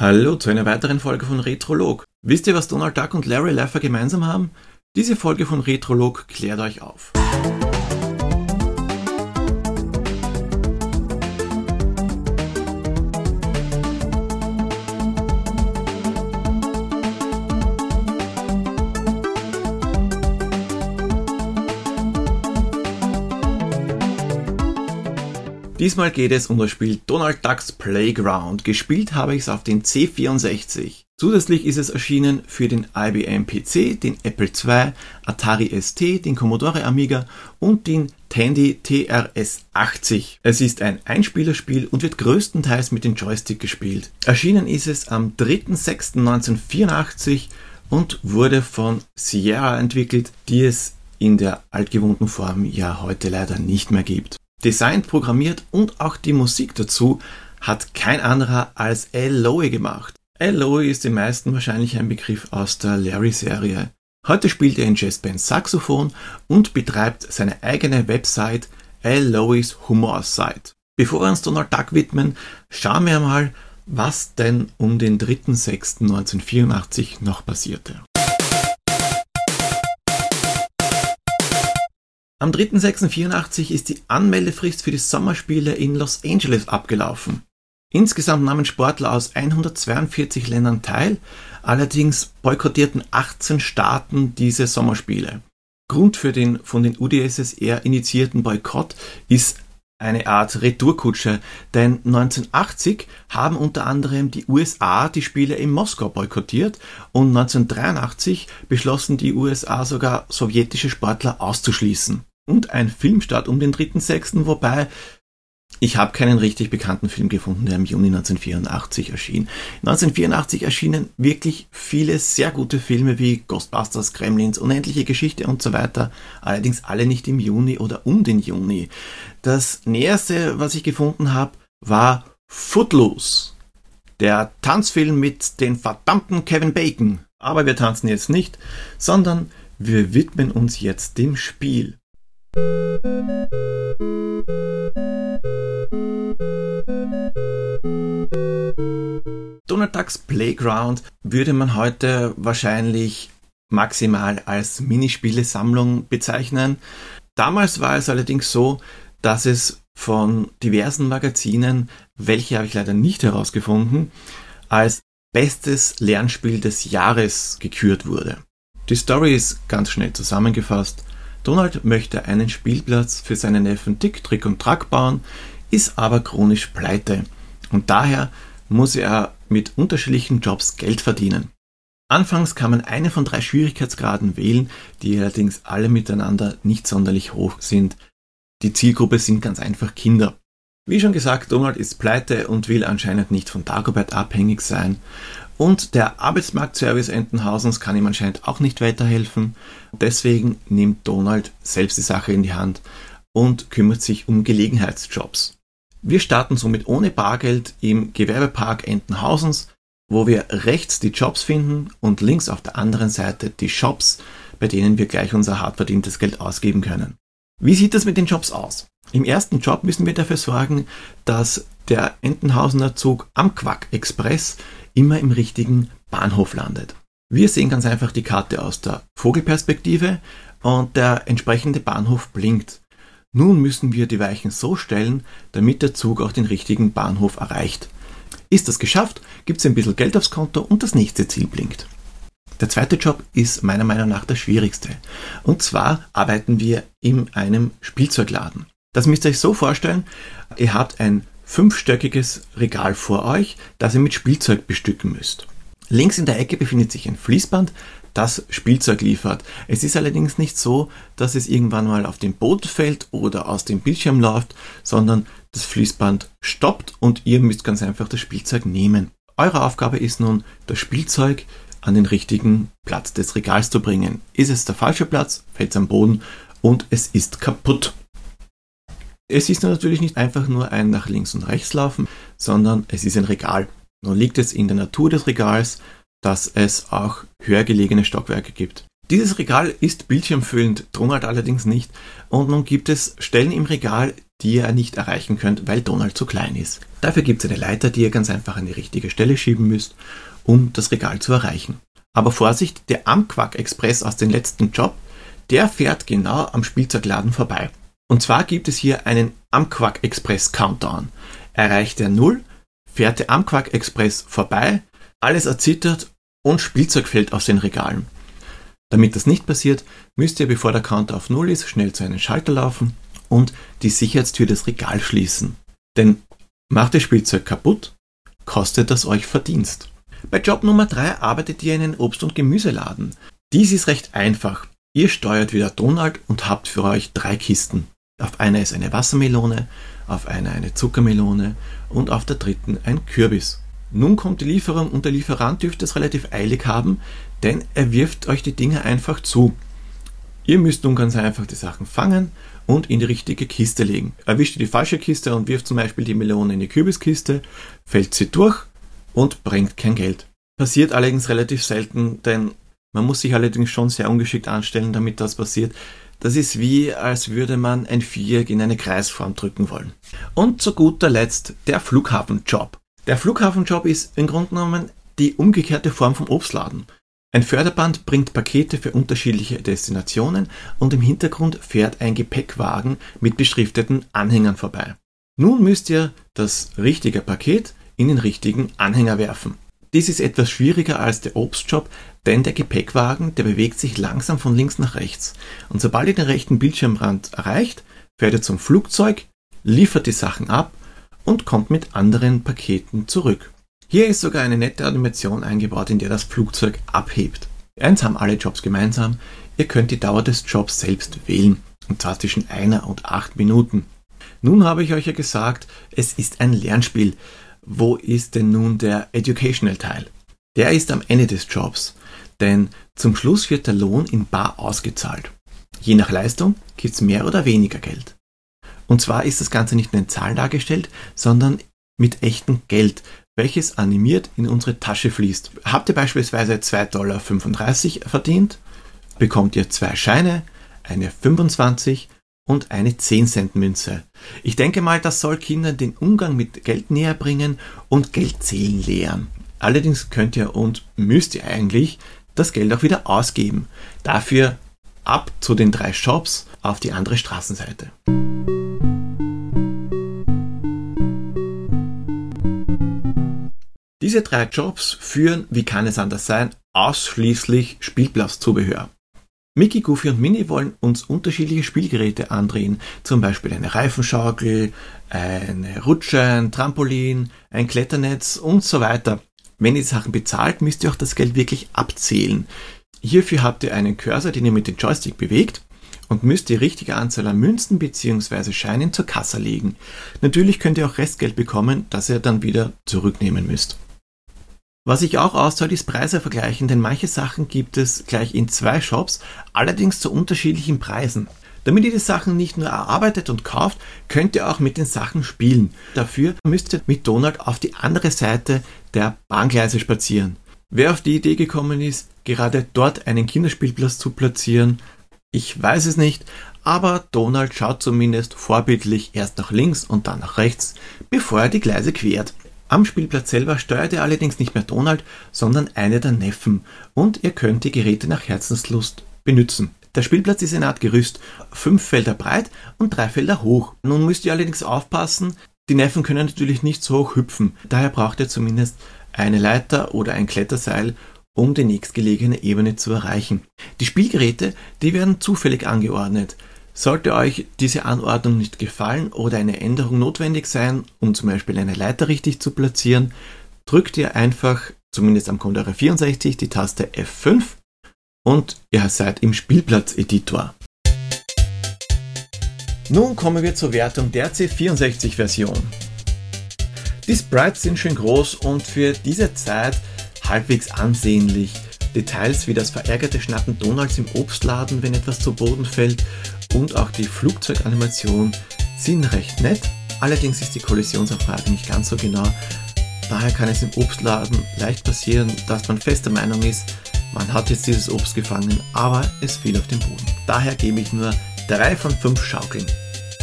Hallo zu einer weiteren Folge von Retrolog. Wisst ihr, was Donald Duck und Larry Laffer gemeinsam haben? Diese Folge von Retrolog klärt euch auf. Diesmal geht es um das Spiel Donald Ducks Playground. Gespielt habe ich es auf den C64. Zusätzlich ist es erschienen für den IBM PC, den Apple II, Atari ST, den Commodore Amiga und den Tandy TRS-80. Es ist ein Einspielerspiel und wird größtenteils mit dem Joystick gespielt. Erschienen ist es am 3.6.1984 und wurde von Sierra entwickelt, die es in der altgewohnten Form ja heute leider nicht mehr gibt. Designt, programmiert und auch die Musik dazu hat kein anderer als L. Lowe gemacht. L. Lowe ist den meisten wahrscheinlich ein Begriff aus der Larry-Serie. Heute spielt er in Jazzband Saxophon und betreibt seine eigene Website L. Lowe's Humor Site. Bevor wir uns Donald Duck widmen, schauen wir mal, was denn um den 3.6.1984 noch passierte. Am 3.6.84 ist die Anmeldefrist für die Sommerspiele in Los Angeles abgelaufen. Insgesamt nahmen Sportler aus 142 Ländern teil, allerdings boykottierten 18 Staaten diese Sommerspiele. Grund für den von den UdSSR initiierten Boykott ist eine Art Retourkutsche, denn 1980 haben unter anderem die USA die Spiele in Moskau boykottiert und 1983 beschlossen die USA sogar sowjetische Sportler auszuschließen und ein Filmstart um den 3.6., wobei ich habe keinen richtig bekannten Film gefunden, der im Juni 1984 erschien. 1984 erschienen wirklich viele sehr gute Filme wie Ghostbusters, Gremlins, Unendliche Geschichte und so weiter, allerdings alle nicht im Juni oder um den Juni. Das näherste, was ich gefunden habe, war Footloose, der Tanzfilm mit den verdammten Kevin Bacon. Aber wir tanzen jetzt nicht, sondern wir widmen uns jetzt dem Spiel. Ducks Playground würde man heute wahrscheinlich maximal als Minispielesammlung bezeichnen. Damals war es allerdings so, dass es von diversen Magazinen, welche habe ich leider nicht herausgefunden, als bestes Lernspiel des Jahres gekürt wurde. Die Story ist ganz schnell zusammengefasst. Donald möchte einen Spielplatz für seinen Neffen Dick, Trick und Track bauen, ist aber chronisch pleite und daher muss er mit unterschiedlichen Jobs Geld verdienen. Anfangs kann man eine von drei Schwierigkeitsgraden wählen, die allerdings alle miteinander nicht sonderlich hoch sind. Die Zielgruppe sind ganz einfach Kinder. Wie schon gesagt, Donald ist pleite und will anscheinend nicht von Dagobert abhängig sein und der Arbeitsmarktservice Entenhausens kann ihm anscheinend auch nicht weiterhelfen. Deswegen nimmt Donald selbst die Sache in die Hand und kümmert sich um Gelegenheitsjobs. Wir starten somit ohne Bargeld im Gewerbepark Entenhausens, wo wir rechts die Jobs finden und links auf der anderen Seite die Shops, bei denen wir gleich unser hart verdientes Geld ausgeben können. Wie sieht das mit den Jobs aus? Im ersten Job müssen wir dafür sorgen, dass der Entenhausener Zug am Quack Express immer im richtigen Bahnhof landet. Wir sehen ganz einfach die Karte aus der Vogelperspektive und der entsprechende Bahnhof blinkt. Nun müssen wir die Weichen so stellen, damit der Zug auch den richtigen Bahnhof erreicht. Ist das geschafft, gibt es ein bisschen Geld aufs Konto und das nächste Ziel blinkt. Der zweite Job ist meiner Meinung nach der schwierigste. Und zwar arbeiten wir in einem Spielzeugladen. Das müsst ihr euch so vorstellen, ihr habt ein fünfstöckiges Regal vor euch, das ihr mit Spielzeug bestücken müsst. Links in der Ecke befindet sich ein Fließband, das Spielzeug liefert. Es ist allerdings nicht so, dass es irgendwann mal auf den Boden fällt oder aus dem Bildschirm läuft, sondern das Fließband stoppt und ihr müsst ganz einfach das Spielzeug nehmen. Eure Aufgabe ist nun, das Spielzeug an den richtigen Platz des Regals zu bringen. Ist es der falsche Platz, fällt es am Boden und es ist kaputt. Es ist natürlich nicht einfach nur ein nach links und rechts laufen, sondern es ist ein Regal. Nun liegt es in der Natur des Regals, dass es auch höher gelegene Stockwerke gibt. Dieses Regal ist bildschirmfüllend, Drunald allerdings nicht. Und nun gibt es Stellen im Regal, die ihr nicht erreichen könnt, weil Donald zu klein ist. Dafür gibt es eine Leiter, die ihr ganz einfach an die richtige Stelle schieben müsst, um das Regal zu erreichen. Aber Vorsicht, der Amquack Express aus dem letzten Job, der fährt genau am Spielzeugladen vorbei. Und zwar gibt es hier einen Amquack Express Countdown. Erreicht er null, fährt der Amquack Express vorbei, alles erzittert und Spielzeug fällt aus den Regalen. Damit das nicht passiert, müsst ihr, bevor der Counter auf Null ist, schnell zu einem Schalter laufen und die Sicherheitstür des Regals schließen. Denn macht das Spielzeug kaputt, kostet das euch Verdienst. Bei Job Nummer 3 arbeitet ihr in einem Obst- und Gemüseladen. Dies ist recht einfach. Ihr steuert wieder Donald und habt für euch drei Kisten. Auf einer ist eine Wassermelone, auf einer eine Zuckermelone und auf der dritten ein Kürbis. Nun kommt die Lieferung und der Lieferant dürfte es relativ eilig haben, denn er wirft euch die Dinge einfach zu. Ihr müsst nun ganz einfach die Sachen fangen und in die richtige Kiste legen. Erwischt ihr die falsche Kiste und wirft zum Beispiel die Melone in die Kürbiskiste, fällt sie durch und bringt kein Geld. Passiert allerdings relativ selten, denn man muss sich allerdings schon sehr ungeschickt anstellen, damit das passiert. Das ist wie, als würde man ein Viereck in eine Kreisform drücken wollen. Und zu guter Letzt der Flughafenjob. Der Flughafenjob ist im Grunde genommen die umgekehrte Form vom Obstladen. Ein Förderband bringt Pakete für unterschiedliche Destinationen und im Hintergrund fährt ein Gepäckwagen mit beschrifteten Anhängern vorbei. Nun müsst ihr das richtige Paket in den richtigen Anhänger werfen. Dies ist etwas schwieriger als der Obstjob, denn der Gepäckwagen, der bewegt sich langsam von links nach rechts. Und sobald ihr den rechten Bildschirmrand erreicht, fährt er zum Flugzeug, liefert die Sachen ab und kommt mit anderen Paketen zurück. Hier ist sogar eine nette Animation eingebaut, in der das Flugzeug abhebt. Eins haben alle Jobs gemeinsam, ihr könnt die Dauer des Jobs selbst wählen, und zwar zwischen einer und acht Minuten. Nun habe ich euch ja gesagt, es ist ein Lernspiel wo ist denn nun der Educational Teil? Der ist am Ende des Jobs, denn zum Schluss wird der Lohn in Bar ausgezahlt. Je nach Leistung gibt es mehr oder weniger Geld. Und zwar ist das Ganze nicht in Zahlen dargestellt, sondern mit echtem Geld, welches animiert in unsere Tasche fließt. Habt ihr beispielsweise 2,35 Dollar verdient, bekommt ihr zwei Scheine, eine 25 und eine 10 Cent Münze. Ich denke mal, das soll Kindern den Umgang mit Geld näher bringen und Geldzählen lehren. Allerdings könnt ihr und müsst ihr eigentlich das Geld auch wieder ausgeben. Dafür ab zu den drei Shops auf die andere Straßenseite. Diese drei Jobs führen, wie kann es anders sein, ausschließlich Spielplatzzubehör. Mickey, Goofy und Minnie wollen uns unterschiedliche Spielgeräte andrehen, zum Beispiel eine Reifenschaukel, eine Rutsche, ein Trampolin, ein Kletternetz und so weiter. Wenn ihr die Sachen bezahlt, müsst ihr auch das Geld wirklich abzählen. Hierfür habt ihr einen Cursor, den ihr mit dem Joystick bewegt und müsst die richtige Anzahl an Münzen bzw. Scheinen zur Kasse legen. Natürlich könnt ihr auch Restgeld bekommen, das ihr dann wieder zurücknehmen müsst. Was ich auch auszahlt, ist Preise vergleichen, denn manche Sachen gibt es gleich in zwei Shops, allerdings zu unterschiedlichen Preisen. Damit ihr die Sachen nicht nur erarbeitet und kauft, könnt ihr auch mit den Sachen spielen. Dafür müsst ihr mit Donald auf die andere Seite der Bahngleise spazieren. Wer auf die Idee gekommen ist, gerade dort einen Kinderspielplatz zu platzieren, ich weiß es nicht, aber Donald schaut zumindest vorbildlich erst nach links und dann nach rechts, bevor er die Gleise quert. Am Spielplatz selber steuert ihr allerdings nicht mehr Donald, sondern eine der Neffen und ihr könnt die Geräte nach Herzenslust benutzen. Der Spielplatz ist eine Art Gerüst, fünf Felder breit und drei Felder hoch. Nun müsst ihr allerdings aufpassen, die Neffen können natürlich nicht so hoch hüpfen, daher braucht ihr zumindest eine Leiter oder ein Kletterseil, um die nächstgelegene Ebene zu erreichen. Die Spielgeräte, die werden zufällig angeordnet. Sollte euch diese Anordnung nicht gefallen oder eine Änderung notwendig sein, um zum Beispiel eine Leiter richtig zu platzieren, drückt ihr einfach, zumindest am Commodore 64, die Taste F5 und ihr seid im Spielplatz-Editor. Nun kommen wir zur Wertung der C64-Version. Die Sprites sind schön groß und für diese Zeit halbwegs ansehnlich. Details wie das verärgerte Schnappen Donalds im Obstladen, wenn etwas zu Boden fällt und auch die Flugzeuganimation sind recht nett. Allerdings ist die Kollisionsanfrage nicht ganz so genau. Daher kann es im Obstladen leicht passieren, dass man fester Meinung ist, man hat jetzt dieses Obst gefangen, aber es fiel auf den Boden. Daher gebe ich nur 3 von 5 Schaukeln.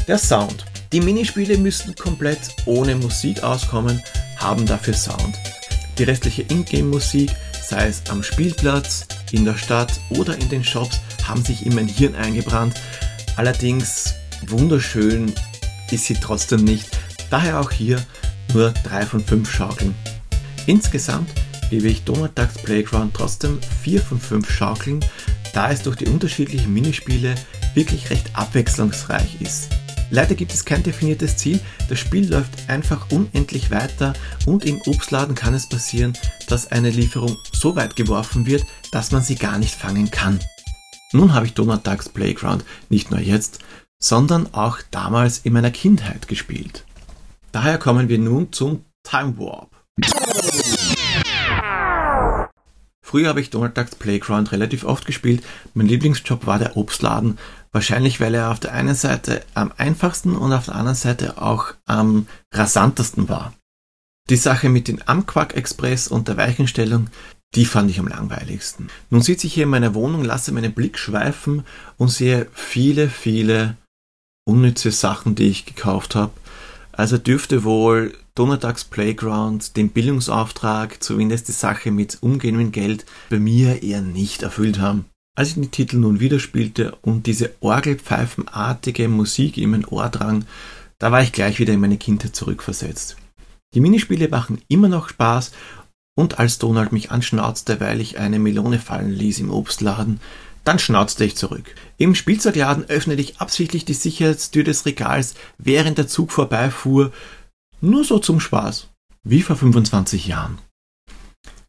Der Sound. Die Minispiele müssten komplett ohne Musik auskommen, haben dafür Sound. Die restliche Ingame-Musik, sei es am Spielplatz, in der Stadt oder in den Shops, haben sich in mein Hirn eingebrannt. Allerdings wunderschön ist sie trotzdem nicht. Daher auch hier nur 3 von 5 Schaukeln. Insgesamt gebe ich Ducks Playground trotzdem 4 von 5 Schaukeln, da es durch die unterschiedlichen Minispiele wirklich recht abwechslungsreich ist. Leider gibt es kein definiertes Ziel, das Spiel läuft einfach unendlich weiter und im Obstladen kann es passieren, dass eine Lieferung so weit geworfen wird, dass man sie gar nicht fangen kann. Nun habe ich Donald Ducks Playground nicht nur jetzt, sondern auch damals in meiner Kindheit gespielt. Daher kommen wir nun zum Time Warp. Früher habe ich Donald Ducks Playground relativ oft gespielt. Mein Lieblingsjob war der Obstladen. Wahrscheinlich, weil er auf der einen Seite am einfachsten und auf der anderen Seite auch am rasantesten war. Die Sache mit dem Amquack Express und der Weichenstellung, die fand ich am langweiligsten. Nun sitze ich hier in meiner Wohnung, lasse meinen Blick schweifen und sehe viele, viele unnütze Sachen, die ich gekauft habe. Also dürfte wohl Ducks Playground den Bildungsauftrag, zumindest die Sache mit Umgehen mit Geld, bei mir eher nicht erfüllt haben. Als ich den Titel nun wieder spielte und diese orgelpfeifenartige Musik in mein Ohr drang, da war ich gleich wieder in meine Kindheit zurückversetzt. Die Minispiele machen immer noch Spaß und als Donald mich anschnauzte, weil ich eine Melone fallen ließ im Obstladen, dann schnauzte ich zurück. Im Spielzeugladen öffnete ich absichtlich die Sicherheitstür des Regals, während der Zug vorbeifuhr, nur so zum Spaß. Wie vor 25 Jahren.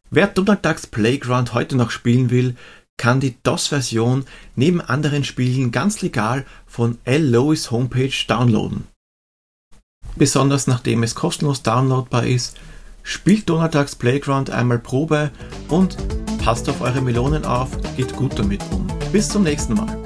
Wer Donald Ducks Playground heute noch spielen will, kann die DOS-Version neben anderen Spielen ganz legal von L. Lois Homepage downloaden. Besonders nachdem es kostenlos downloadbar ist, spielt Ducks Playground einmal Probe und passt auf eure Melonen auf, geht gut damit um. Bis zum nächsten Mal.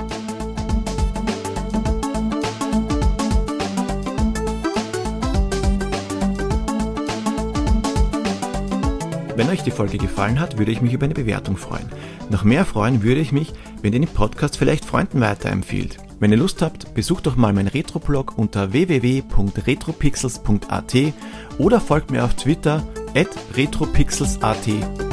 Wenn euch die Folge gefallen hat, würde ich mich über eine Bewertung freuen. Noch mehr freuen würde ich mich, wenn ihr den Podcast vielleicht Freunden weiterempfiehlt. Wenn ihr Lust habt, besucht doch mal meinen Retroblog unter www.retropixels.at oder folgt mir auf Twitter at retropixels.at